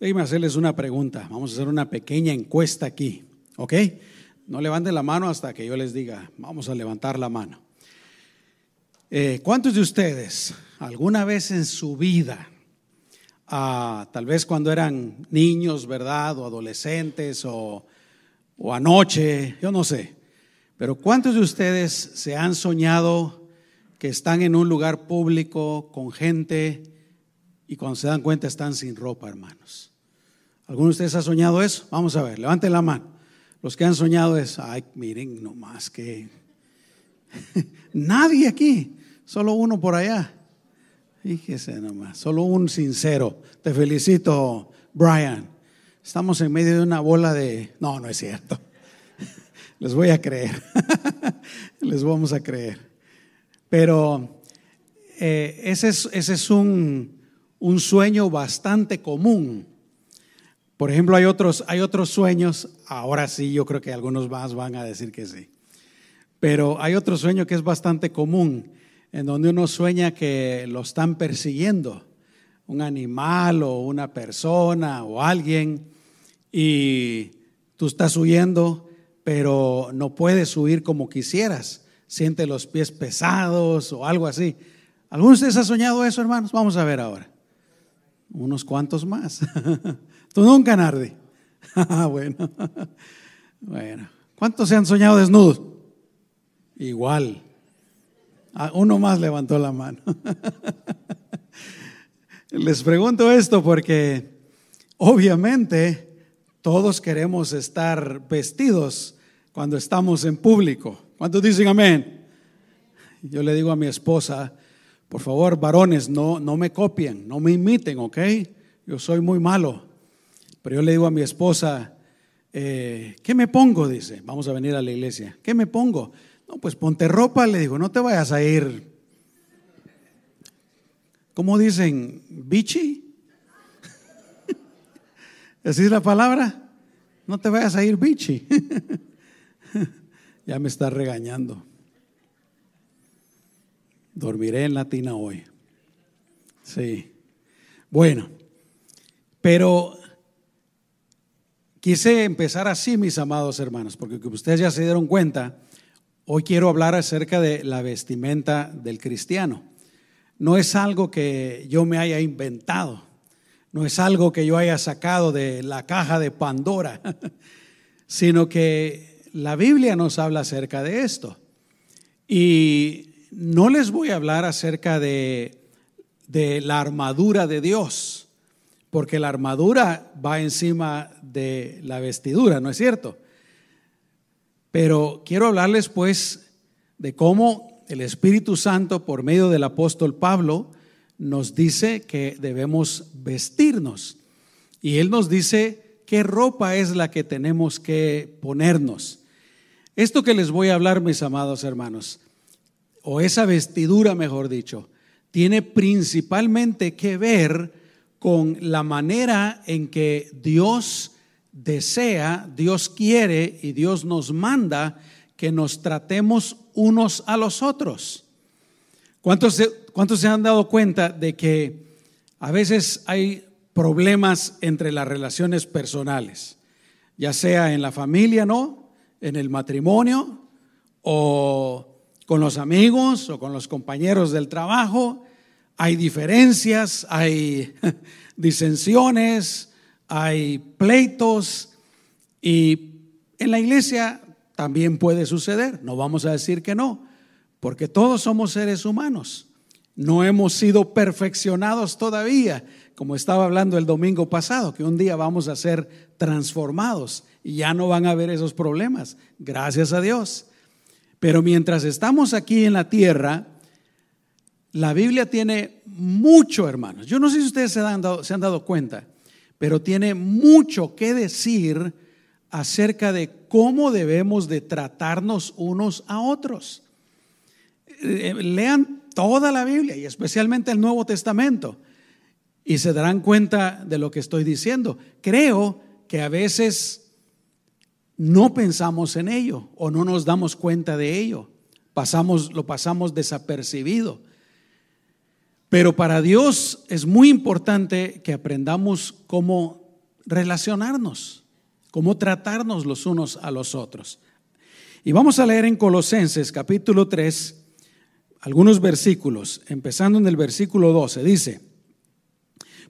Déjenme hacerles una pregunta. Vamos a hacer una pequeña encuesta aquí. ¿Ok? No levanten la mano hasta que yo les diga, vamos a levantar la mano. Eh, ¿Cuántos de ustedes alguna vez en su vida, ah, tal vez cuando eran niños, ¿verdad? O adolescentes o, o anoche, yo no sé, pero ¿cuántos de ustedes se han soñado que están en un lugar público con gente y cuando se dan cuenta están sin ropa, hermanos? ¿Alguno de ustedes ha soñado eso? Vamos a ver, levanten la mano. Los que han soñado eso, ay, miren nomás que nadie aquí. Solo uno por allá. Fíjese nomás, solo un sincero. Te felicito, Brian. Estamos en medio de una bola de... No, no es cierto. Les voy a creer. Les vamos a creer. Pero eh, ese es, un, sueño bastante común. Por ejemplo, hay otros, hay otros sueños, ahora sí, yo creo que algunos más van a decir que sí. Pero hay otro sueño que es bastante común en donde uno sueña que lo están persiguiendo, un animal o una persona o alguien, y tú estás huyendo, pero no puedes huir como quisieras, siente los pies pesados o algo así. ¿Algunos de ustedes ha soñado eso, hermanos? Vamos a ver ahora. Unos cuantos más. Tú nunca, Nardi. bueno. bueno. ¿Cuántos se han soñado desnudos? Igual. Ah, uno más levantó la mano. Les pregunto esto porque obviamente todos queremos estar vestidos cuando estamos en público. ¿Cuántos dicen amén? Yo le digo a mi esposa, por favor, varones, no, no me copien, no me imiten, ¿ok? Yo soy muy malo. Pero yo le digo a mi esposa, eh, ¿qué me pongo? Dice, vamos a venir a la iglesia. ¿Qué me pongo? No, pues ponte ropa, le digo, no te vayas a ir. ¿Cómo dicen? ¿Bichi? ¿Así es la palabra? No te vayas a ir bichi. ya me está regañando. Dormiré en latina hoy. Sí. Bueno, pero quise empezar así, mis amados hermanos, porque ustedes ya se dieron cuenta Hoy quiero hablar acerca de la vestimenta del cristiano. No es algo que yo me haya inventado, no es algo que yo haya sacado de la caja de Pandora, sino que la Biblia nos habla acerca de esto. Y no les voy a hablar acerca de, de la armadura de Dios, porque la armadura va encima de la vestidura, ¿no es cierto? Pero quiero hablarles pues de cómo el Espíritu Santo por medio del apóstol Pablo nos dice que debemos vestirnos. Y él nos dice qué ropa es la que tenemos que ponernos. Esto que les voy a hablar, mis amados hermanos, o esa vestidura, mejor dicho, tiene principalmente que ver con la manera en que Dios desea, Dios quiere y Dios nos manda que nos tratemos unos a los otros. ¿Cuántos se, ¿Cuántos se han dado cuenta de que a veces hay problemas entre las relaciones personales? Ya sea en la familia, ¿no? En el matrimonio o con los amigos o con los compañeros del trabajo. Hay diferencias, hay disensiones, hay pleitos y en la iglesia también puede suceder, no vamos a decir que no, porque todos somos seres humanos. No hemos sido perfeccionados todavía, como estaba hablando el domingo pasado, que un día vamos a ser transformados y ya no van a haber esos problemas, gracias a Dios. Pero mientras estamos aquí en la tierra, la Biblia tiene mucho, hermanos. Yo no sé si ustedes se han dado, cuenta pero tiene mucho que decir acerca de cómo debemos de tratarnos unos a otros. Eh, lean toda la Biblia y especialmente el Nuevo Testamento y se darán cuenta de lo que estoy diciendo. Creo que a veces no pensamos en ello o no nos damos cuenta de ello. Pasamos, lo pasamos desapercibido. Pero para Dios es muy importante que aprendamos cómo relacionarnos, cómo tratarnos los unos a los otros. Y vamos a leer en Colosenses capítulo 3 algunos versículos, empezando en el versículo 12. Dice,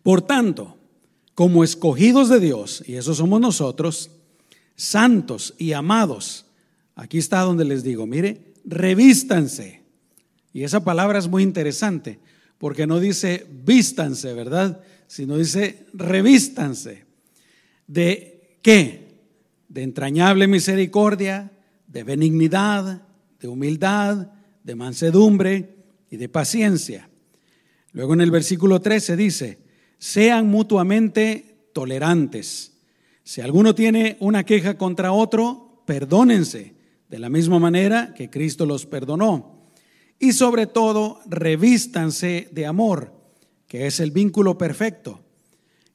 por tanto, como escogidos de Dios, y eso somos nosotros, santos y amados, aquí está donde les digo, mire, revístanse. Y esa palabra es muy interesante, porque no dice vístanse, ¿verdad? Sino dice revístanse. ¿De qué? De entrañable misericordia, de benignidad, de humildad, de mansedumbre y de paciencia. Luego en el versículo 13 dice, sean mutuamente tolerantes. Si alguno tiene una queja contra otro, perdónense de la misma manera que Cristo los perdonó. Y sobre todo, revístanse de amor, que es el vínculo perfecto.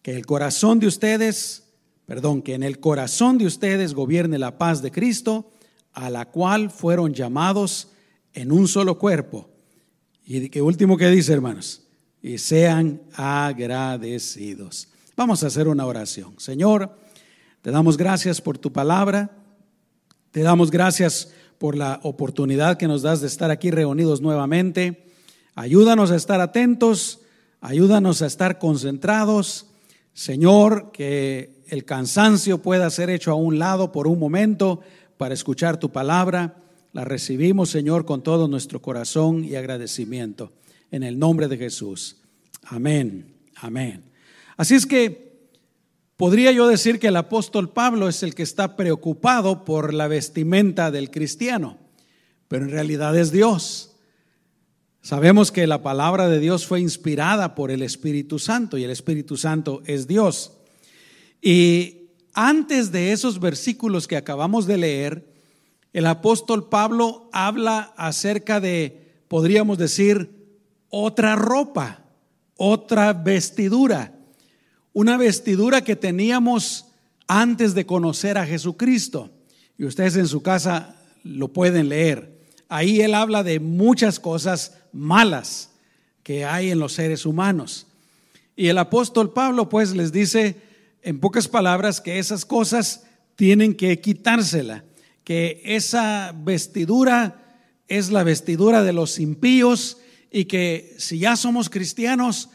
Que el corazón de ustedes, perdón, que en el corazón de ustedes gobierne la paz de Cristo, a la cual fueron llamados en un solo cuerpo. Y qué último que dice, hermanos, y sean agradecidos. Vamos a hacer una oración. Señor, te damos gracias por tu palabra. Te damos gracias por la oportunidad que nos das de estar aquí reunidos nuevamente. Ayúdanos a estar atentos, ayúdanos a estar concentrados. Señor, que el cansancio pueda ser hecho a un lado por un momento para escuchar tu palabra. La recibimos, Señor, con todo nuestro corazón y agradecimiento. En el nombre de Jesús. Amén. Amén. Así es que podría yo decir que el apóstol Pablo es el que está preocupado por la vestimenta del cristiano, pero en realidad es Dios. Sabemos que la palabra de Dios fue inspirada por el Espíritu Santo y el Espíritu Santo es Dios. Y antes de esos versículos que acabamos de leer, el apóstol Pablo habla acerca de, podríamos decir, otra ropa, otra vestidura, una vestidura que teníamos antes de conocer a Jesucristo. Y ustedes en su casa lo pueden leer. Ahí él habla de muchas cosas malas que hay en los seres humanos. Y el apóstol Pablo pues les dice en pocas palabras que esas cosas tienen que quitársela que esa vestidura es la vestidura de los impíos y que si ya somos cristianos,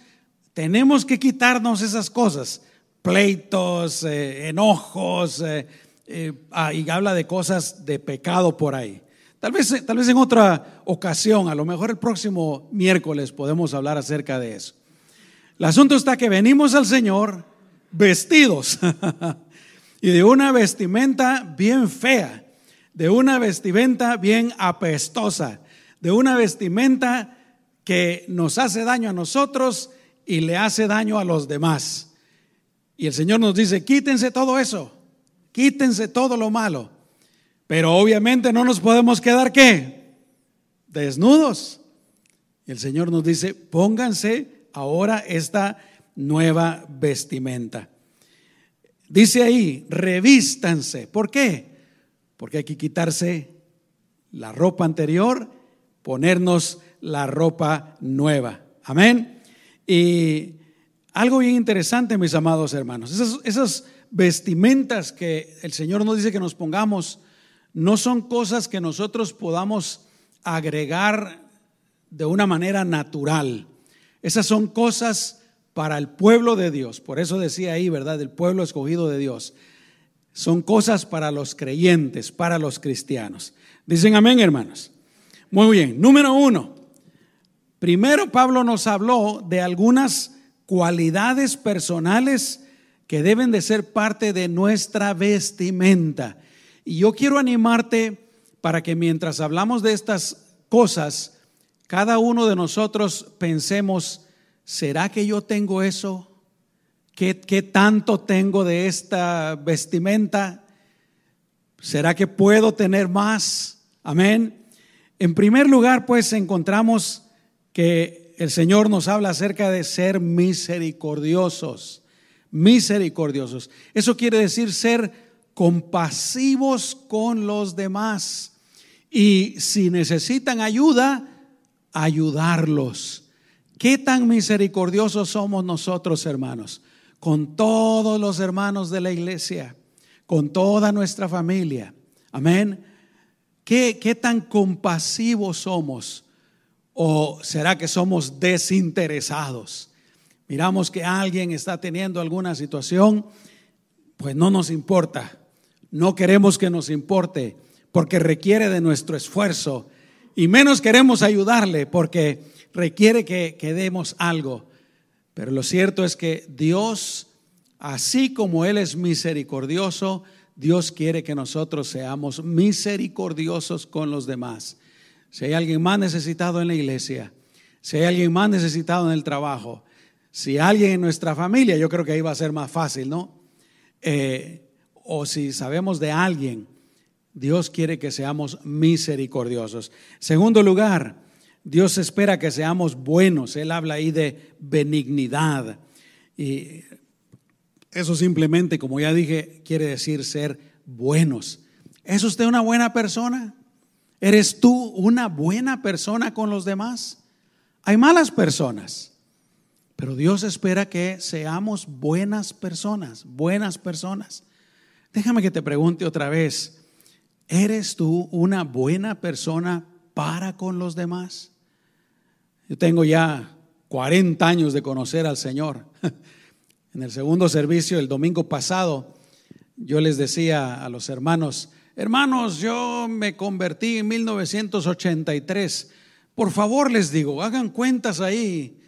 tenemos que quitarnos esas cosas, pleitos, eh, enojos, eh, eh, ah, y habla de cosas de pecado por ahí. Tal vez, tal vez en otra ocasión, a lo mejor el próximo miércoles podemos hablar acerca de eso. El asunto está que venimos al Señor vestidos y de una vestimenta bien fea de una vestimenta bien apestosa, de una vestimenta que nos hace daño a nosotros y le hace daño a los demás. Y el Señor nos dice, quítense todo eso, quítense todo lo malo. Pero obviamente no nos podemos quedar qué? Desnudos. El Señor nos dice, pónganse ahora esta nueva vestimenta. Dice ahí, revístanse. ¿Por qué? porque hay que quitarse la ropa anterior, ponernos la ropa nueva. Amén. Y algo bien interesante, mis amados hermanos, esas, vestimentas que el Señor nos dice que nos pongamos, no son cosas que nosotros podamos agregar de una manera natural. Esas son cosas para el pueblo de Dios. Por eso decía ahí, ¿verdad? El pueblo escogido de Dios son cosas para los creyentes, para los cristianos. Dicen amén, hermanos. Muy bien, número uno. Primero Pablo nos habló de algunas cualidades personales que deben de ser parte de nuestra vestimenta. Y yo quiero animarte para que mientras hablamos de estas cosas, cada uno de nosotros pensemos, ¿será que yo tengo eso? ¿Qué, tanto tengo de esta vestimenta? ¿Será que puedo tener más? Amén. En primer lugar, pues encontramos que el Señor nos habla acerca de ser misericordiosos, misericordiosos. Eso quiere decir ser compasivos con los demás. Y si necesitan ayuda, ayudarlos. ¿Qué tan misericordiosos somos nosotros, hermanos? con todos los hermanos de la iglesia, con toda nuestra familia. Amén. ¿Qué, qué tan compasivos somos? ¿O será que somos desinteresados? Miramos que alguien está teniendo alguna situación, pues no nos importa. No queremos que nos importe porque requiere de nuestro esfuerzo y menos queremos ayudarle porque requiere que, demos algo. Pero lo cierto es que Dios, así como Él es misericordioso, Dios quiere que nosotros seamos misericordiosos con los demás. Si hay alguien más necesitado en la iglesia, si hay alguien más necesitado en el trabajo, si alguien en nuestra familia, yo creo que ahí va a ser más fácil, ¿no? Eh, o si sabemos de alguien, Dios quiere que seamos misericordiosos. Segundo lugar, Dios espera que seamos buenos. Él habla ahí de benignidad. Y eso simplemente, como ya dije, quiere decir ser buenos. ¿Es usted una buena persona? ¿Eres tú una buena persona con los demás? Hay malas personas, pero Dios espera que seamos buenas personas, buenas personas. Déjame que te pregunte otra vez, ¿eres tú una buena persona para con los demás? Yo tengo ya 40 años de conocer al Señor. En el segundo servicio, el domingo pasado, yo les decía a los hermanos, hermanos, yo me convertí en 1983. Por favor, les digo, hagan cuentas ahí.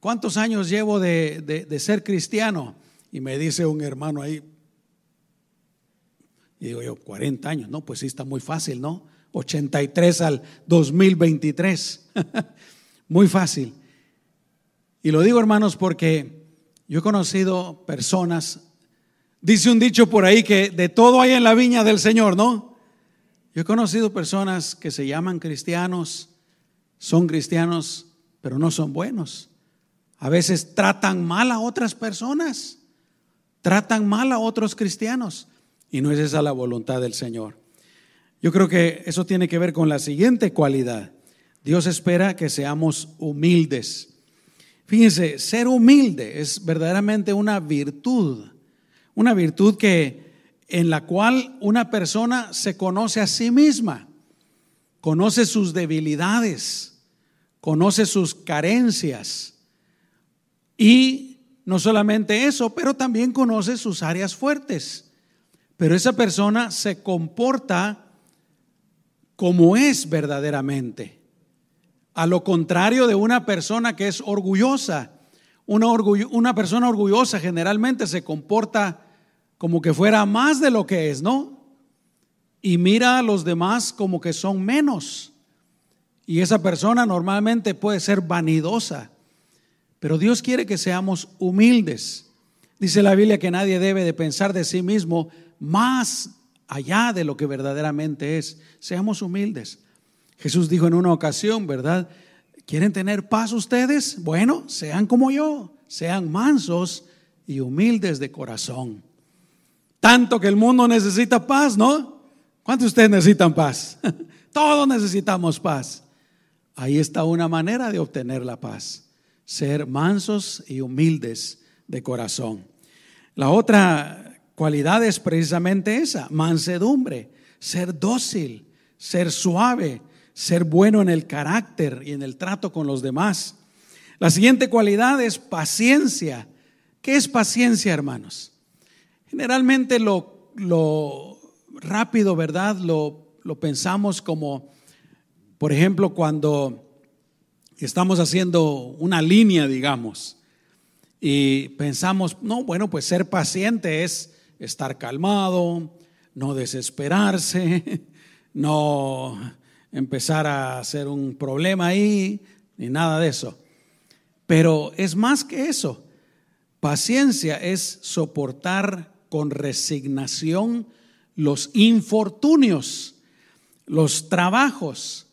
¿Cuántos años llevo de, de ser cristiano? Y me dice un hermano ahí, y digo yo, 40 años, no, pues sí está muy fácil, ¿no? 83 al 2023. muy fácil. Y lo digo, hermanos, porque yo he conocido personas, dice un dicho por ahí que de todo hay en la viña del Señor, ¿no? Yo he conocido personas que se llaman cristianos, son cristianos, pero no son buenos. A veces tratan mal a otras personas, tratan mal a otros cristianos. Y no es esa la voluntad del Señor. Yo creo que eso tiene que ver con la siguiente cualidad. Dios espera que seamos humildes. Fíjense, ser humilde es verdaderamente una virtud, una virtud que en la cual una persona se conoce a sí misma, conoce sus debilidades, conoce sus carencias y no solamente eso, pero también conoce sus áreas fuertes. Pero esa persona se comporta como es verdaderamente. A lo contrario de una persona que es orgullosa. Una, una, persona orgullosa generalmente se comporta como que fuera más de lo que es, ¿no? Y mira a los demás como que son menos. Y esa persona normalmente puede ser vanidosa. Pero Dios quiere que seamos humildes. Dice la Biblia que nadie debe de pensar de sí mismo más allá de lo que verdaderamente es. Seamos humildes. Jesús dijo en una ocasión, ¿verdad? ¿Quieren tener paz ustedes? Bueno, sean como yo, sean mansos y humildes de corazón. Tanto que el mundo necesita paz, ¿no? ¿Cuántos de ustedes necesitan paz? Todos necesitamos paz. Ahí está una manera de obtener la paz. Ser mansos y humildes de corazón. La otra cualidad es precisamente esa, mansedumbre, ser dócil, ser suave, ser bueno en el carácter y en el trato con los demás. La siguiente cualidad es paciencia. ¿Qué es paciencia, hermanos? Generalmente lo, lo rápido, ¿verdad? Lo, lo pensamos como, por ejemplo, cuando estamos haciendo una línea, digamos, y pensamos, no, bueno, pues ser paciente es estar calmado, no desesperarse, no empezar a hacer un problema ahí, ni nada de eso. Pero es más que eso. Paciencia es soportar con resignación los infortunios, los trabajos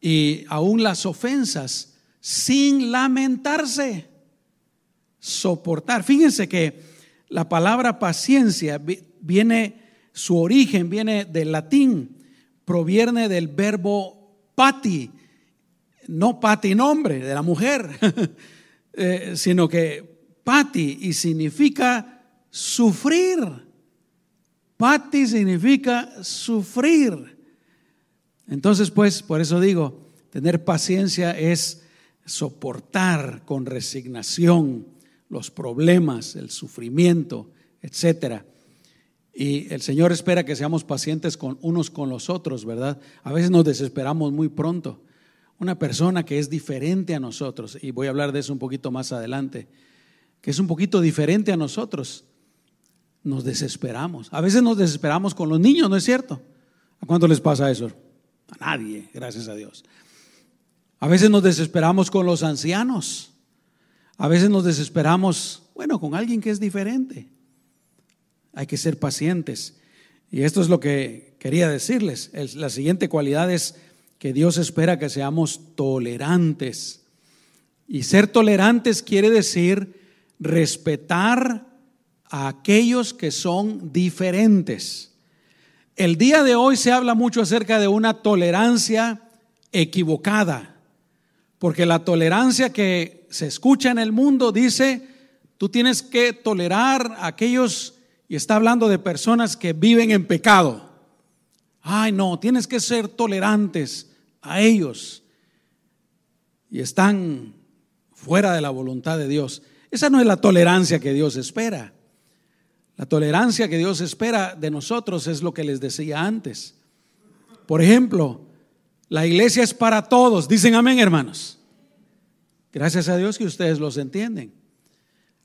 y aún las ofensas sin lamentarse. Soportar. Fíjense que la palabra paciencia viene, su origen viene del latín, proviene del verbo pati, no pati nombre de la mujer, eh, sino que Pati y significa sufrir. Pati significa sufrir. Entonces, pues, por eso digo, tener paciencia es soportar con resignación los problemas, el sufrimiento, etcétera. Y el Señor espera que seamos pacientes con unos con los otros, ¿verdad? A veces nos desesperamos muy pronto. Una persona que es diferente a nosotros, y voy a hablar de eso un poquito más adelante, que es un poquito diferente a nosotros, nos desesperamos. A veces nos desesperamos con los niños, ¿no es cierto? ¿A cuánto les pasa eso? A nadie, gracias a Dios. A veces nos desesperamos con los ancianos. A veces nos desesperamos, bueno, con alguien que es diferente. Hay que ser pacientes. Y esto es lo que quería decirles. La siguiente cualidad es que Dios espera que seamos tolerantes. Y ser tolerantes quiere decir respetar a aquellos que son diferentes. El día de hoy se habla mucho acerca de una tolerancia equivocada, porque la tolerancia que se escucha en el mundo dice, tú tienes que tolerar a aquellos, y está hablando de personas que viven en pecado. Ay, no, tienes que ser tolerantes a ellos. Y están fuera de la voluntad de Dios. Esa no es la tolerancia que Dios espera. La tolerancia que Dios espera de nosotros es lo que les decía antes. Por ejemplo, la iglesia es para todos. Dicen amén, hermanos. Gracias a Dios que ustedes los entienden.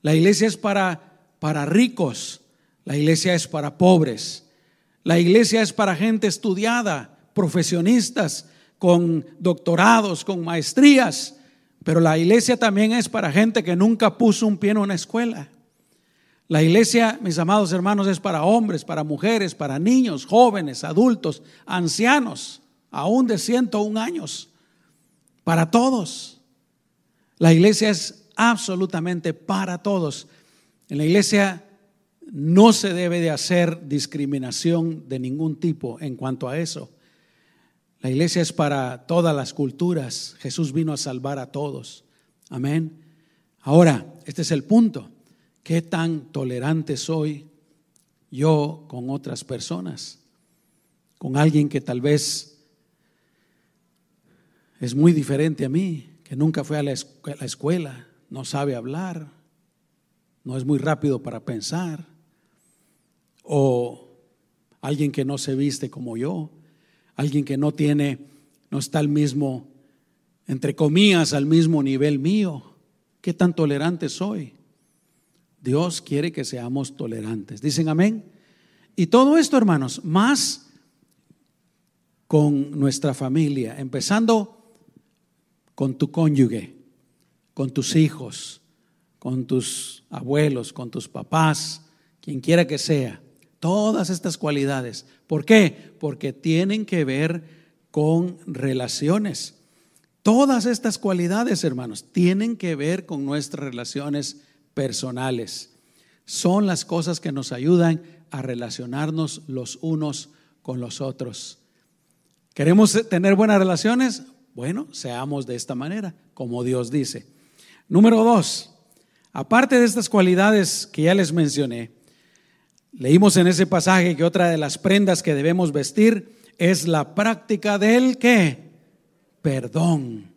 La iglesia es para, para ricos. La iglesia es para pobres. La iglesia es para gente estudiada, profesionistas, con doctorados, con maestrías. Pero la iglesia también es para gente que nunca puso un pie en una escuela. La iglesia, mis amados hermanos, es para hombres, para mujeres, para niños, jóvenes, adultos, ancianos, aún de 101 años, para todos. La iglesia es absolutamente para todos. En la iglesia no se debe de hacer discriminación de ningún tipo en cuanto a eso. La iglesia es para todas las culturas. Jesús vino a salvar a todos. Amén. Ahora, este es el punto. ¿Qué tan tolerante soy yo con otras personas? Con alguien que tal vez es muy diferente a mí, que nunca fue a la escuela, no sabe hablar, no es muy rápido para pensar, o alguien que no se viste como yo alguien que no tiene, no está al mismo, entre comillas, al mismo nivel mío. ¿Qué tan tolerante soy? Dios quiere que seamos tolerantes. Dicen amén. Y todo esto, hermanos, más con nuestra familia, empezando con tu cónyuge, con tus hijos, con tus abuelos, con tus papás, quien quiera que sea. Todas estas cualidades. ¿Por qué? Porque tienen que ver con relaciones. Todas estas cualidades, hermanos, tienen que ver con nuestras relaciones personales. Son las cosas que nos ayudan a relacionarnos los unos con los otros. ¿Queremos tener buenas relaciones? Bueno, seamos de esta manera, como Dios dice. Número dos, aparte de estas cualidades que ya les mencioné, Leímos en ese pasaje que otra de las prendas que debemos vestir es la práctica del qué? Perdón.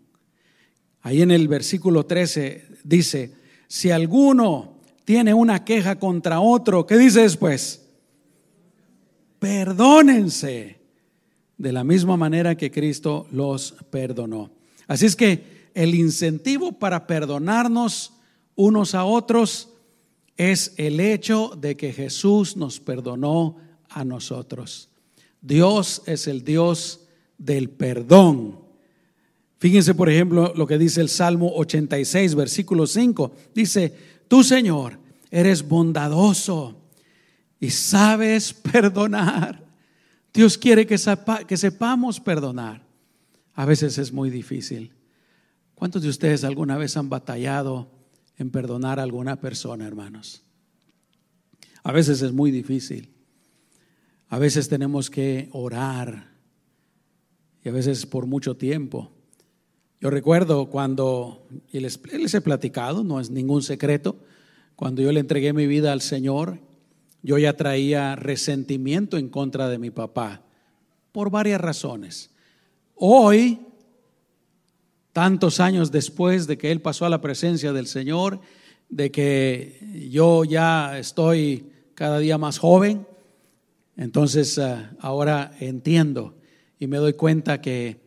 Ahí en el versículo 13 dice, si alguno tiene una queja contra otro, ¿qué dice después? Perdónense de la misma manera que Cristo los perdonó. Así es que el incentivo para perdonarnos unos a otros es el hecho de que Jesús nos perdonó a nosotros. Dios es el Dios del perdón. Fíjense, por ejemplo, lo que dice el Salmo 86, versículo 5. Dice, tú Señor, eres bondadoso y sabes perdonar. Dios quiere que, que sepamos perdonar. A veces es muy difícil. ¿Cuántos de ustedes alguna vez han batallado en perdonar a alguna persona, hermanos. A veces es muy difícil. A veces tenemos que orar y a veces por mucho tiempo. Yo recuerdo cuando, y les, he platicado, no es ningún secreto, cuando yo le entregué mi vida al Señor, yo ya traía resentimiento en contra de mi papá por varias razones. Hoy, tantos años después de que él pasó a la presencia del Señor, de que yo ya estoy cada día más joven, entonces ah, ahora entiendo y me doy cuenta que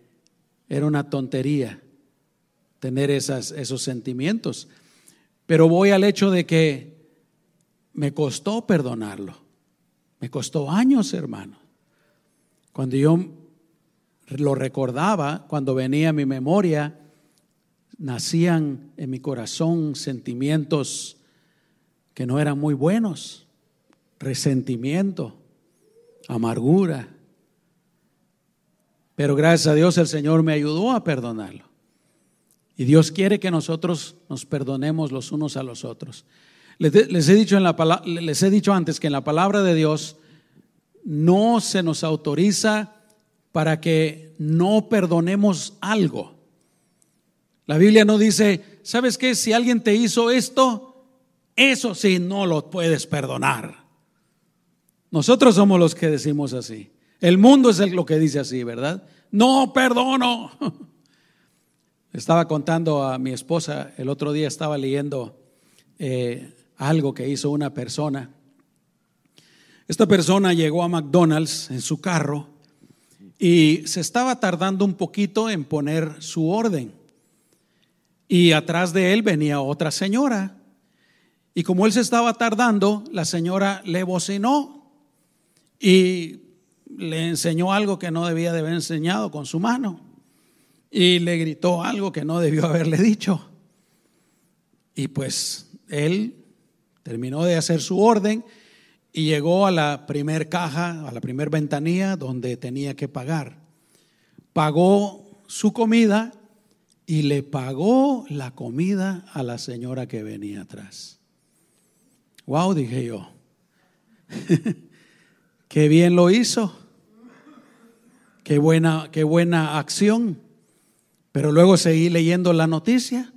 era una tontería tener esos sentimientos. Pero voy al hecho de que me costó perdonarlo. Me costó años, hermano. Cuando yo lo recordaba, cuando venía a mi memoria, nacían en mi corazón sentimientos que no eran muy buenos, resentimiento, amargura. Pero gracias a Dios el Señor me ayudó a perdonarlo. Y Dios quiere que nosotros nos perdonemos los unos a los otros. Les, he, dicho en la, les he dicho antes que en la palabra de Dios no se nos autoriza para que no perdonemos algo. La Biblia no dice, ¿sabes qué? Si alguien te hizo esto, eso sí no lo puedes perdonar. Nosotros somos los que decimos así. El mundo es lo que dice así, ¿verdad? No perdono. Estaba contando a mi esposa, el otro día estaba leyendo eh, algo que hizo una persona. Esta persona llegó a McDonald's en su carro y se estaba tardando un poquito en poner su orden. Y atrás de él venía otra señora. Y como él se estaba tardando, la señora le bocinó y le enseñó algo que no debía de haber enseñado con su mano y le gritó algo que no debió haberle dicho. Y pues él terminó de hacer su orden y llegó a la primer caja, a la primer ventanilla donde tenía que pagar. Pagó su comida y le pagó la comida a la señora que venía atrás. Wow, dije yo. qué bien lo hizo. Qué buena, qué buena acción. Pero luego seguí leyendo la noticia.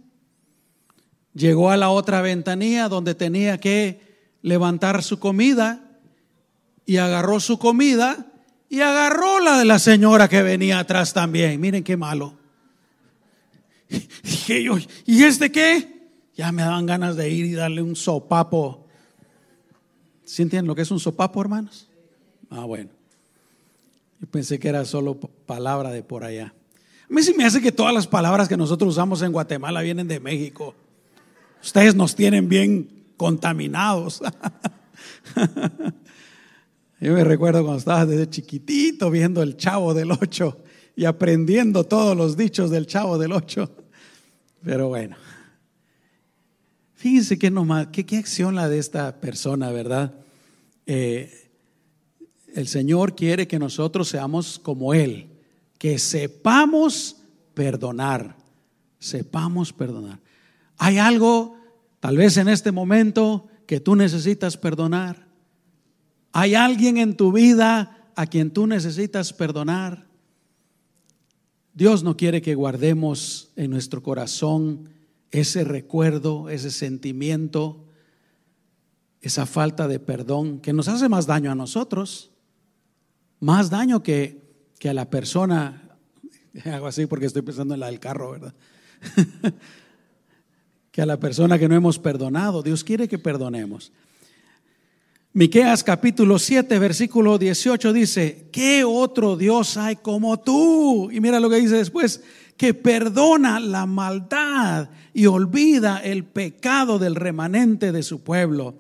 Llegó a la otra ventanilla donde tenía que levantar su comida y agarró su comida y agarró la de la señora que venía atrás también. Miren qué malo. Dije yo, ¿y este qué? Ya me daban ganas de ir y darle un sopapo. ¿Sí entienden lo que es un sopapo, hermanos? Ah, bueno. Yo pensé que era solo palabra de por allá. A mí sí me hace que todas las palabras que nosotros usamos en Guatemala vienen de México. Ustedes nos tienen bien contaminados. Yo me recuerdo cuando estaba desde chiquitito viendo el Chavo del Ocho y aprendiendo todos los dichos del Chavo del Ocho. Pero bueno, fíjense qué, nomás, qué, acción la de esta persona, ¿verdad? Eh, el Señor quiere que nosotros seamos como Él que sepamos perdonar, sepamos perdonar. Hay algo, tal vez en este momento, que tú necesitas perdonar. Hay alguien en tu vida a quien tú necesitas perdonar. Dios no quiere que guardemos en nuestro corazón ese recuerdo, ese sentimiento, esa falta de perdón que nos hace más daño a nosotros, más daño que que a la persona, hago así porque estoy pensando en la del carro, ¿verdad? que a la persona que no hemos perdonado, Dios quiere que perdonemos. Miqueas capítulo 7, versículo 18 dice, ¿qué otro Dios hay como tú? Y mira lo que dice después, que perdona la maldad y olvida el pecado del remanente de su pueblo.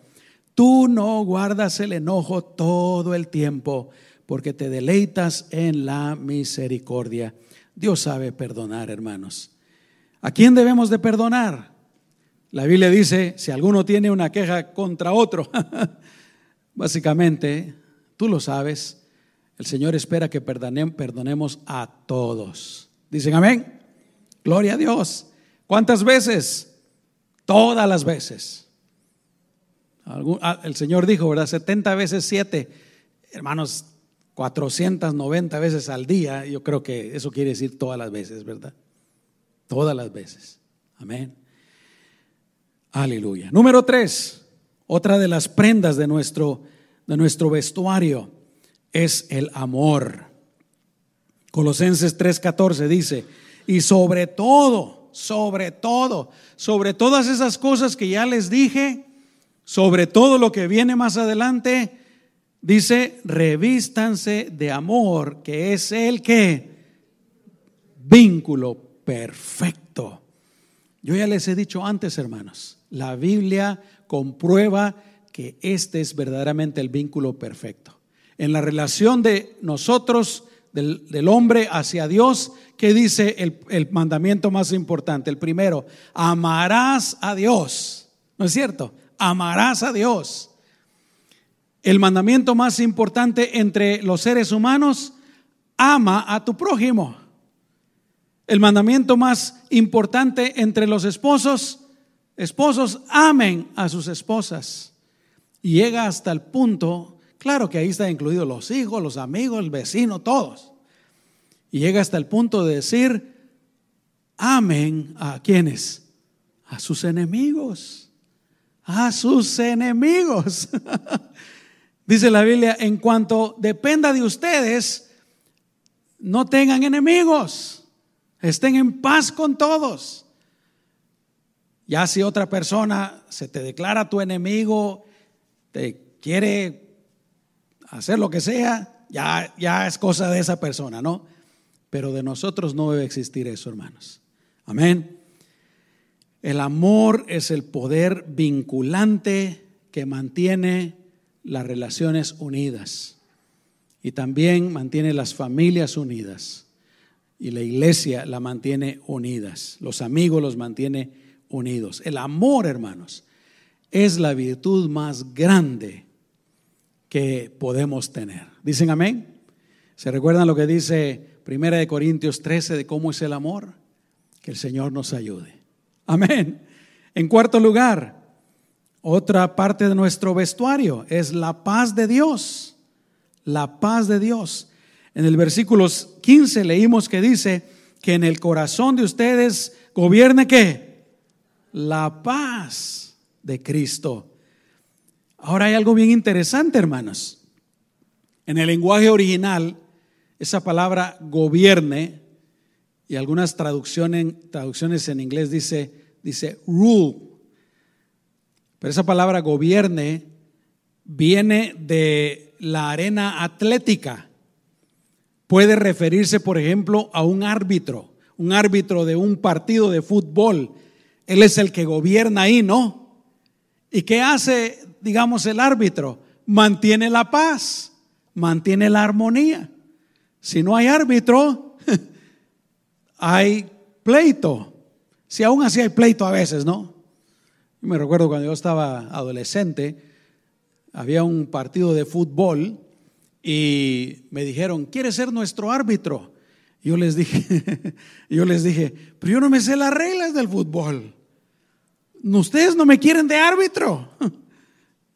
Tú no guardas el enojo todo el tiempo porque te deleitas en la misericordia. Dios sabe perdonar, hermanos. ¿A quién debemos de perdonar? La Biblia dice, si alguno tiene una queja contra otro, básicamente, tú lo sabes, el Señor espera que perdonemos a todos. Dicen amén. Gloria a Dios. ¿Cuántas veces? Todas las veces. Ah, el Señor dijo, ¿verdad? 70 veces 7. Hermanos, 490 veces al día, yo creo que eso quiere decir todas las veces, ¿verdad? Todas las veces. Amén. Aleluya. Número tres, otra de las prendas de nuestro, de nuestro vestuario es el amor. Colosenses 3:14 dice, y sobre todo, sobre todo, sobre todas esas cosas que ya les dije, sobre todo lo que viene más adelante, dice, revístanse de amor, que es el que vínculo perfecto. Yo ya les he dicho antes, hermanos, la Biblia comprueba que este es verdaderamente el vínculo perfecto. En la relación de nosotros, del, hombre hacia Dios, ¿qué dice el, el mandamiento más importante? El primero, amarás a Dios. ¿No es cierto? Amarás a Dios. El mandamiento más importante entre los seres humanos, ama a tu prójimo. El mandamiento más importante entre los esposos, esposos amen a sus esposas. Y llega hasta el punto, claro que ahí está incluido los hijos, los amigos, el vecino, todos. Y llega hasta el punto de decir, amen a quienes, a sus enemigos, a sus enemigos. Dice la Biblia, en cuanto dependa de ustedes, no tengan enemigos, estén en paz con todos. Ya si otra persona se te declara tu enemigo, te quiere hacer lo que sea, ya, ya es cosa de esa persona, ¿no? Pero de nosotros no debe existir eso, hermanos. Amén. El amor es el poder vinculante que mantiene las relaciones unidas y también mantiene las familias unidas y la iglesia la mantiene unidas, los amigos los mantiene unidos. El amor, hermanos, es la virtud más grande que podemos tener. ¿Dicen amén? ¿Se recuerdan lo que dice Primera de Corintios 13 de cómo es el amor? Que el Señor nos ayude. Amén. En cuarto lugar, otra parte de nuestro vestuario es la paz de Dios. La paz de Dios. En el versículo 15 leímos que dice que en el corazón de ustedes gobierne qué? la paz de Cristo. Ahora hay algo bien interesante, hermanos. En el lenguaje original, esa palabra gobierne, y algunas traducciones, traducciones en inglés dice, dice rule. Pero esa palabra gobierne viene de la arena atlética. Puede referirse, por ejemplo, a un árbitro, un árbitro de un partido de fútbol él es el que gobierna ahí, ¿no? ¿Y qué hace, digamos, el árbitro? Mantiene la paz, mantiene la armonía. Si no hay árbitro, hay pleito. Si aún así hay pleito a veces, ¿no? Yo me recuerdo cuando yo estaba adolescente, había un partido de fútbol y me dijeron, ¿quieres ser nuestro árbitro? Yo les dije, yo les dije, pero yo no me sé las reglas del fútbol. Ustedes no me quieren de árbitro.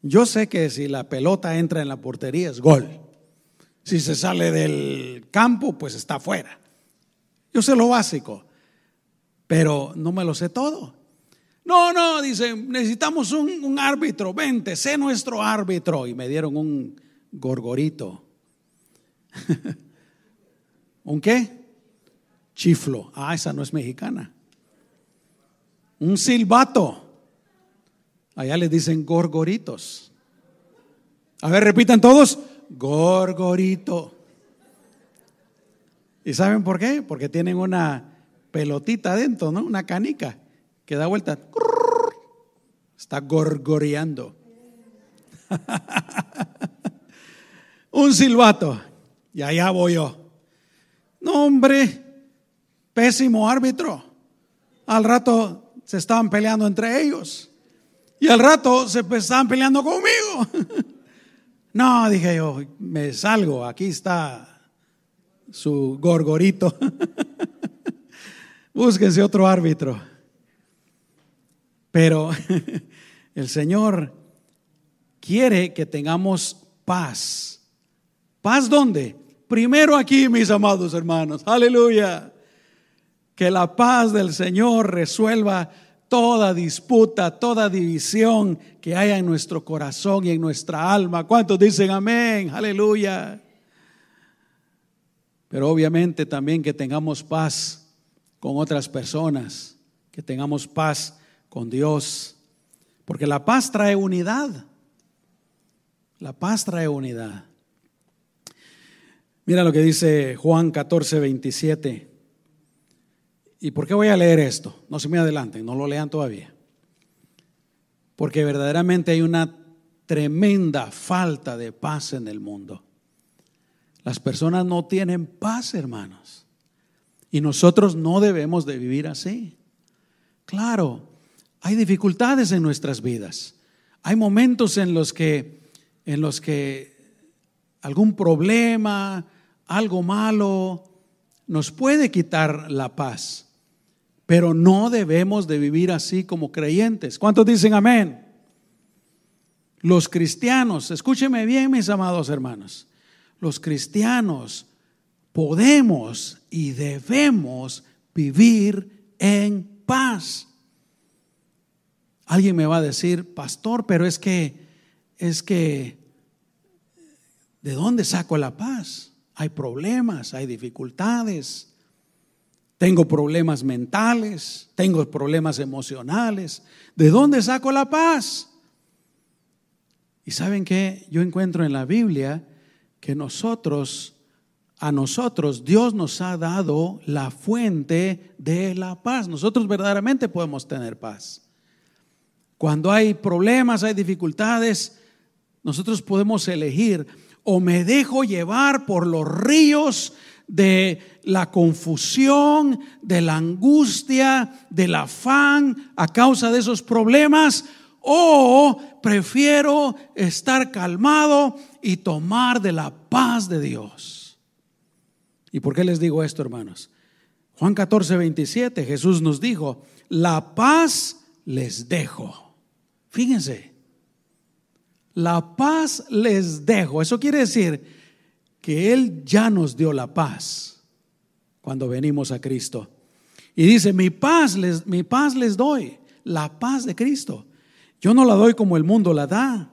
Yo sé que si la pelota entra en la portería es gol. Si se sale del campo, pues está fuera. Yo sé lo básico, pero no me lo sé todo. No, no, dice, necesitamos un, un árbitro, vente, sé nuestro árbitro. Y me dieron un gorgorito. ¿Un qué? Chiflo. Ah, esa no es mexicana un silbato. Allá les dicen gorgoritos. A ver, repitan todos, gorgorito. ¿Y saben por qué? Porque tienen una pelotita adentro, ¿no? Una canica que da vuelta. Está gorgoreando. un silbato. Y allá voy yo. No, hombre, pésimo árbitro. Al rato se estaban peleando entre ellos. Y al rato se estaban peleando conmigo. No, dije yo, me salgo, aquí está su gorgorito. Búsquense otro árbitro. Pero el Señor quiere que tengamos paz. ¿Paz dónde? Primero aquí, mis amados hermanos. Aleluya. Que la paz del Señor resuelva toda disputa, toda división que haya en nuestro corazón y en nuestra alma. ¿Cuántos dicen amén? Aleluya. Pero obviamente también que tengamos paz con otras personas, que tengamos paz con Dios, porque la paz trae unidad. La paz trae unidad. Mira lo que dice Juan 14, 27. ¿Y por qué voy a leer esto? No se me adelanten, no lo lean todavía. Porque verdaderamente hay una tremenda falta de paz en el mundo. Las personas no tienen paz, hermanos. Y nosotros no debemos de vivir así. Claro, hay dificultades en nuestras vidas. Hay momentos en los que en los que algún problema, algo malo nos puede quitar la paz. Pero no debemos de vivir así como creyentes. ¿Cuántos dicen amén? Los cristianos, escúcheme bien mis amados hermanos, los cristianos podemos y debemos vivir en paz. Alguien me va a decir, pastor, pero es que, es que, ¿de dónde saco la paz? Hay problemas, hay dificultades. Tengo problemas mentales, tengo problemas emocionales. ¿De dónde saco la paz? Y saben que yo encuentro en la Biblia que nosotros, a nosotros, Dios nos ha dado la fuente de la paz. Nosotros verdaderamente podemos tener paz. Cuando hay problemas, hay dificultades, nosotros podemos elegir o me dejo llevar por los ríos de la confusión, de la angustia, del afán a causa de esos problemas, o prefiero estar calmado y tomar de la paz de Dios. ¿Y por qué les digo esto, hermanos? Juan 14, 27, Jesús nos dijo, la paz les dejo. Fíjense, la paz les dejo. Eso quiere decir que Él ya nos dio la paz cuando venimos a Cristo. Y dice, mi paz les, mi paz les doy, la paz de Cristo. Yo no la doy como el mundo la da.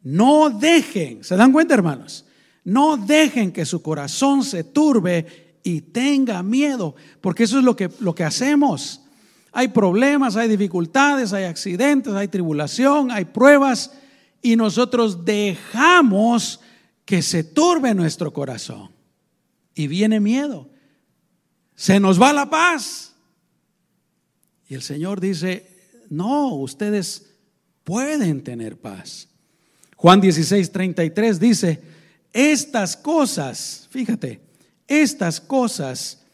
No dejen, ¿se dan cuenta hermanos? No dejen que su corazón se turbe y tenga miedo, porque eso es lo que, lo que hacemos. Hay problemas, hay dificultades, hay accidentes, hay tribulación, hay pruebas, y nosotros dejamos que se turbe nuestro corazón y viene miedo. Se nos va la paz. Y el Señor dice, no, ustedes pueden tener paz. Juan 16, 33 dice, estas cosas, fíjate, estas cosas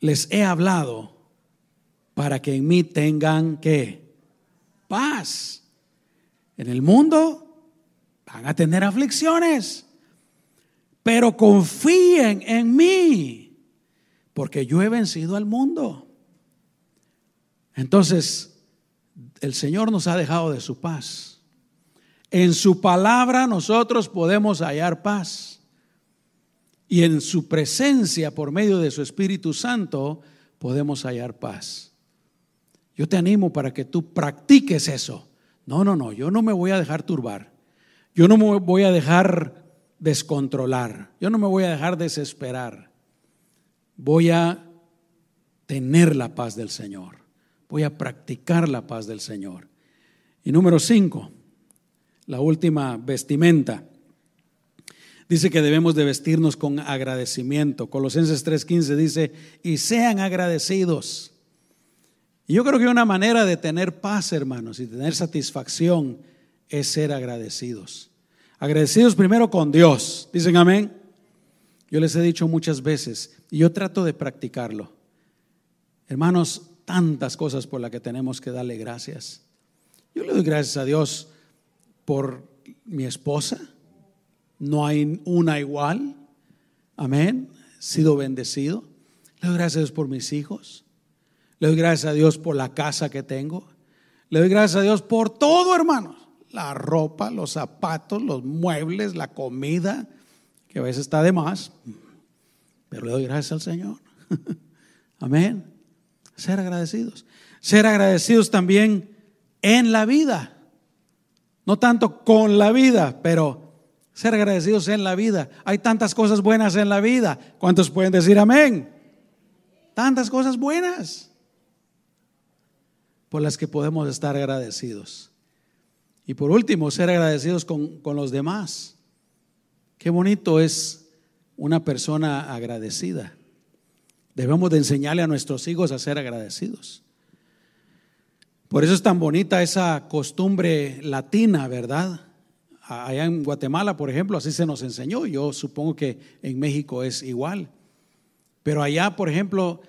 les he hablado para que en mí tengan que paz. En el mundo van a tener aflicciones, pero confíen en mí, porque yo he vencido al mundo. Entonces, el Señor nos ha dejado de su paz. En su palabra nosotros podemos hallar paz. Y en su presencia, por medio de su Espíritu Santo, podemos hallar paz. Yo te animo para que tú practiques eso. No, no, no, yo no me voy a dejar turbar. Yo no me voy a dejar descontrolar, yo no me voy a dejar desesperar. Voy a tener la paz del Señor, voy a practicar la paz del Señor. Y número cinco, la última vestimenta. Dice que debemos de vestirnos con agradecimiento. Colosenses 3:15 dice, y sean agradecidos. Y yo creo que una manera de tener paz, hermanos, y tener satisfacción es ser agradecidos. Agradecidos primero con Dios. Dicen amén. Yo les he dicho muchas veces y yo trato de practicarlo. Hermanos, tantas cosas por las que tenemos que darle gracias. Yo le doy gracias a Dios por mi esposa. No hay una igual. Amén. Sido bendecido. Le doy gracias a Dios por mis hijos. Le doy gracias a Dios por la casa que tengo. Le doy gracias a Dios por todo, hermanos la ropa, los zapatos, los muebles, la comida, que a veces está de más, pero le doy gracias al Señor. Amén. Ser agradecidos. Ser agradecidos también en la vida. No tanto con la vida, pero ser agradecidos en la vida. Hay tantas cosas buenas en la vida. ¿Cuántos pueden decir amén? Tantas cosas buenas por las que podemos estar agradecidos. Y por último, ser agradecidos con, con los demás. Qué bonito es una persona agradecida. Debemos de enseñarle a nuestros hijos a ser agradecidos. Por eso es tan bonita esa costumbre latina, ¿verdad? Allá en Guatemala, por ejemplo, así se nos enseñó. Yo supongo que en México es igual. Pero allá, por ejemplo,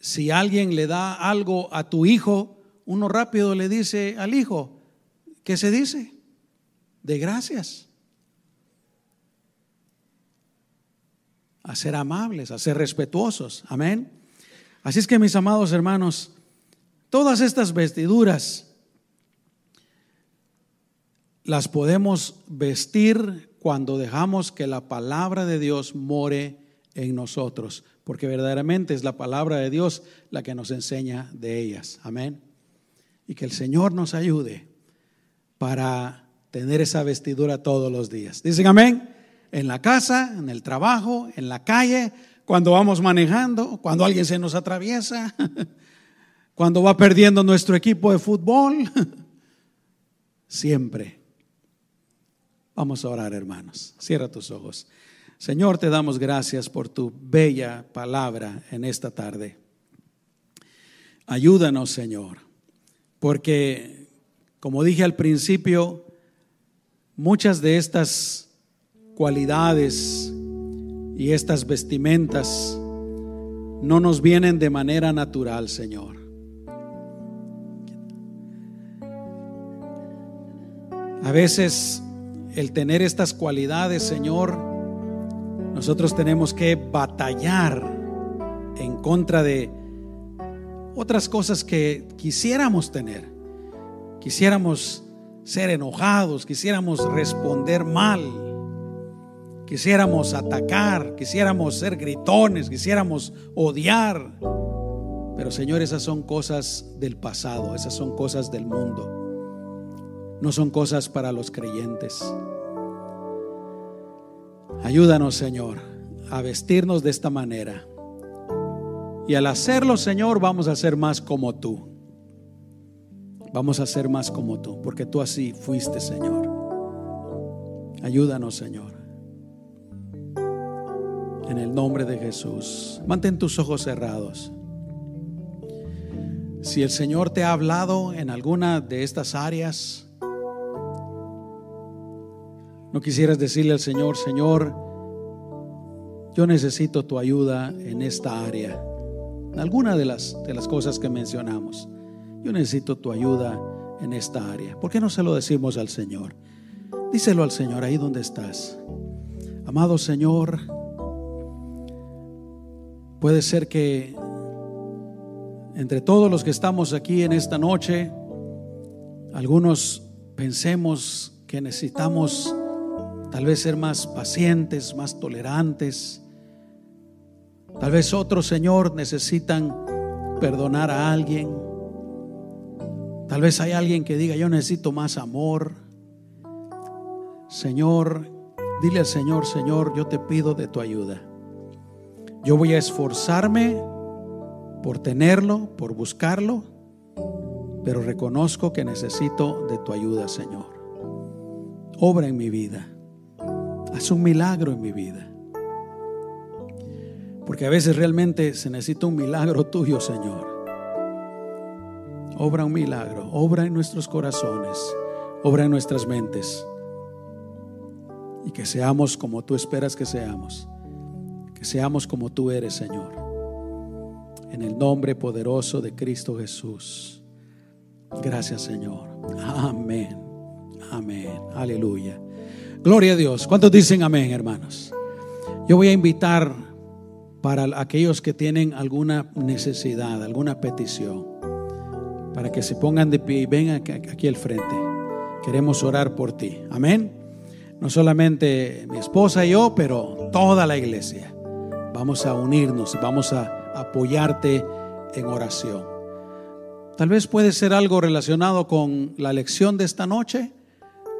si alguien le da algo a tu hijo, uno rápido le dice al hijo, ¿qué se dice? De gracias. A ser amables, a ser respetuosos. Amén. Así es que mis amados hermanos, Todas estas vestiduras las podemos vestir cuando dejamos que la palabra de Dios more en nosotros, porque verdaderamente es la palabra de Dios la que nos enseña de ellas. Amén. Y que el Señor nos ayude para tener esa vestidura todos los días. Dicen amén. En la casa, en el trabajo, en la calle, cuando vamos manejando, cuando alguien se nos atraviesa. Cuando va perdiendo nuestro equipo de fútbol, siempre. Vamos a orar, hermanos. Cierra tus ojos. Señor, te damos gracias por tu bella palabra en esta tarde. Ayúdanos, Señor, porque, como dije al principio, muchas de estas cualidades y estas vestimentas no nos vienen de manera natural, Señor. A veces el tener estas cualidades, Señor, nosotros tenemos que batallar en contra de otras cosas que quisiéramos tener. Quisiéramos ser enojados, quisiéramos responder mal, quisiéramos atacar, quisiéramos ser gritones, quisiéramos odiar. Pero Señor, esas son cosas del pasado, esas son cosas del mundo no son cosas para los creyentes. Ayúdanos, Señor, a vestirnos de esta manera. Y al hacerlo, Señor, vamos a ser más como tú. Vamos a ser más como tú, porque tú así fuiste, Señor. Ayúdanos, Señor. En el nombre de Jesús. Mantén tus ojos cerrados. Si el Señor te ha hablado en alguna de estas áreas, no quisieras decirle al Señor, Señor, yo necesito tu ayuda en esta área. Alguna de las, de las cosas que mencionamos. Yo necesito tu ayuda en esta área. ¿Por qué no se lo decimos al Señor? Díselo al Señor ahí donde estás. Amado Señor, puede ser que entre todos los que estamos aquí en esta noche, algunos pensemos que necesitamos Tal vez ser más pacientes, más tolerantes. Tal vez otros, Señor, necesitan perdonar a alguien. Tal vez hay alguien que diga, yo necesito más amor. Señor, dile al Señor, Señor, yo te pido de tu ayuda. Yo voy a esforzarme por tenerlo, por buscarlo, pero reconozco que necesito de tu ayuda, Señor. Obra en mi vida. Haz un milagro en mi vida. Porque a veces realmente se necesita un milagro tuyo, Señor. Obra un milagro, obra en nuestros corazones, obra en nuestras mentes. Y que seamos como tú esperas que seamos. Que seamos como tú eres, Señor. En el nombre poderoso de Cristo Jesús. Gracias, Señor. Amén. Amén. Aleluya. Gloria a Dios. ¿Cuántos dicen amén, hermanos? Yo voy a invitar para aquellos que tienen alguna necesidad, alguna petición, para que se pongan de pie y vengan aquí al frente. Queremos orar por ti. Amén. No solamente mi esposa y yo, pero toda la iglesia. Vamos a unirnos, vamos a apoyarte en oración. Tal vez puede ser algo relacionado con la lección de esta noche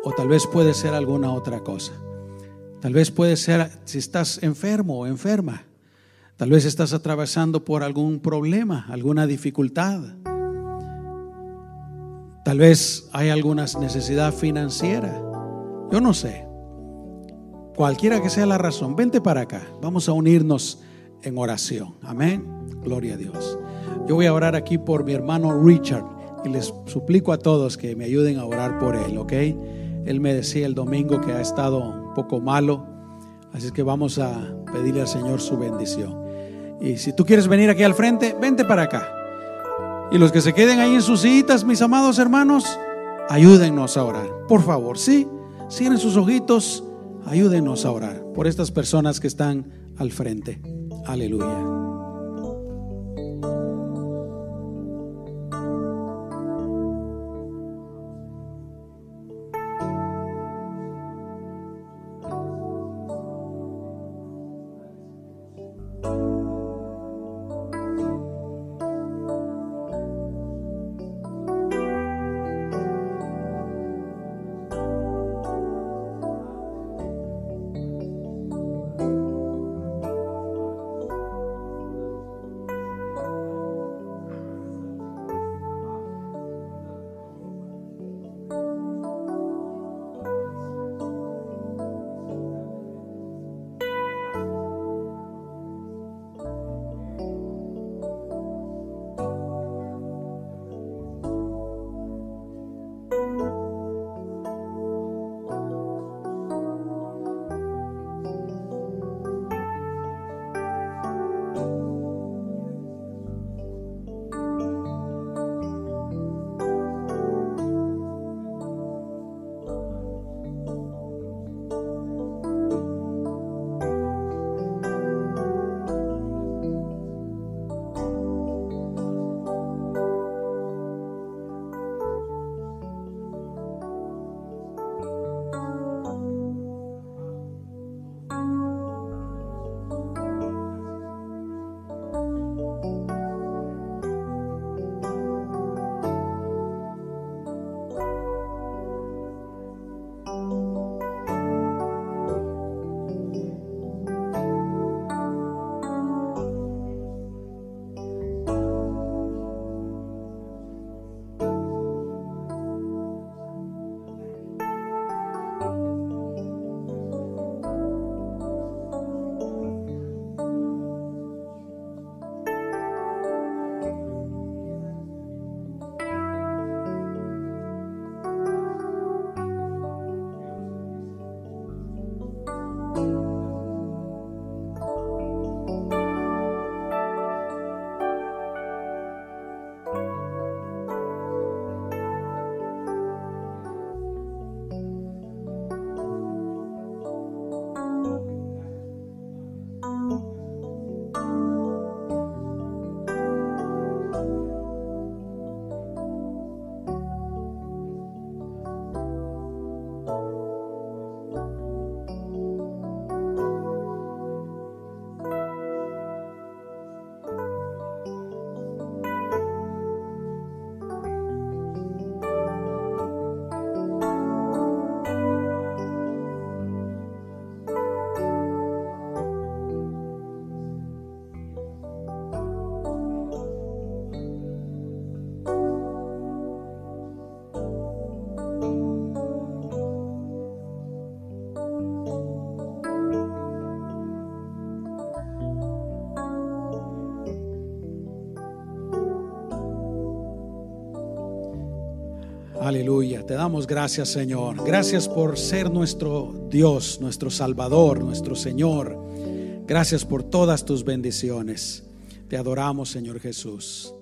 o tal vez puede ser alguna otra cosa. Tal vez puede ser si estás enfermo o enferma. Tal vez estás atravesando por algún problema, alguna dificultad. Tal vez hay alguna necesidad financiera. Yo no sé. Cualquiera que sea la razón, vente para acá. Vamos a unirnos en oración. Amén. Gloria a Dios. Yo voy a orar aquí por mi hermano Richard y les suplico a todos que me ayuden a orar por él, ¿ok? Él me decía el domingo que ha estado un poco malo, así que vamos a pedirle al Señor su bendición. Y si tú quieres venir aquí al frente, vente para acá. Y los que se queden ahí en sus citas, mis amados hermanos, ayúdennos a orar. Por favor, sí, cierren sus ojitos, ayúdennos a orar por estas personas que están al frente. Aleluya. Aleluya. Te damos gracias, Señor. Gracias por ser nuestro Dios, nuestro Salvador, nuestro Señor. Gracias por todas tus bendiciones. Te adoramos, Señor Jesús.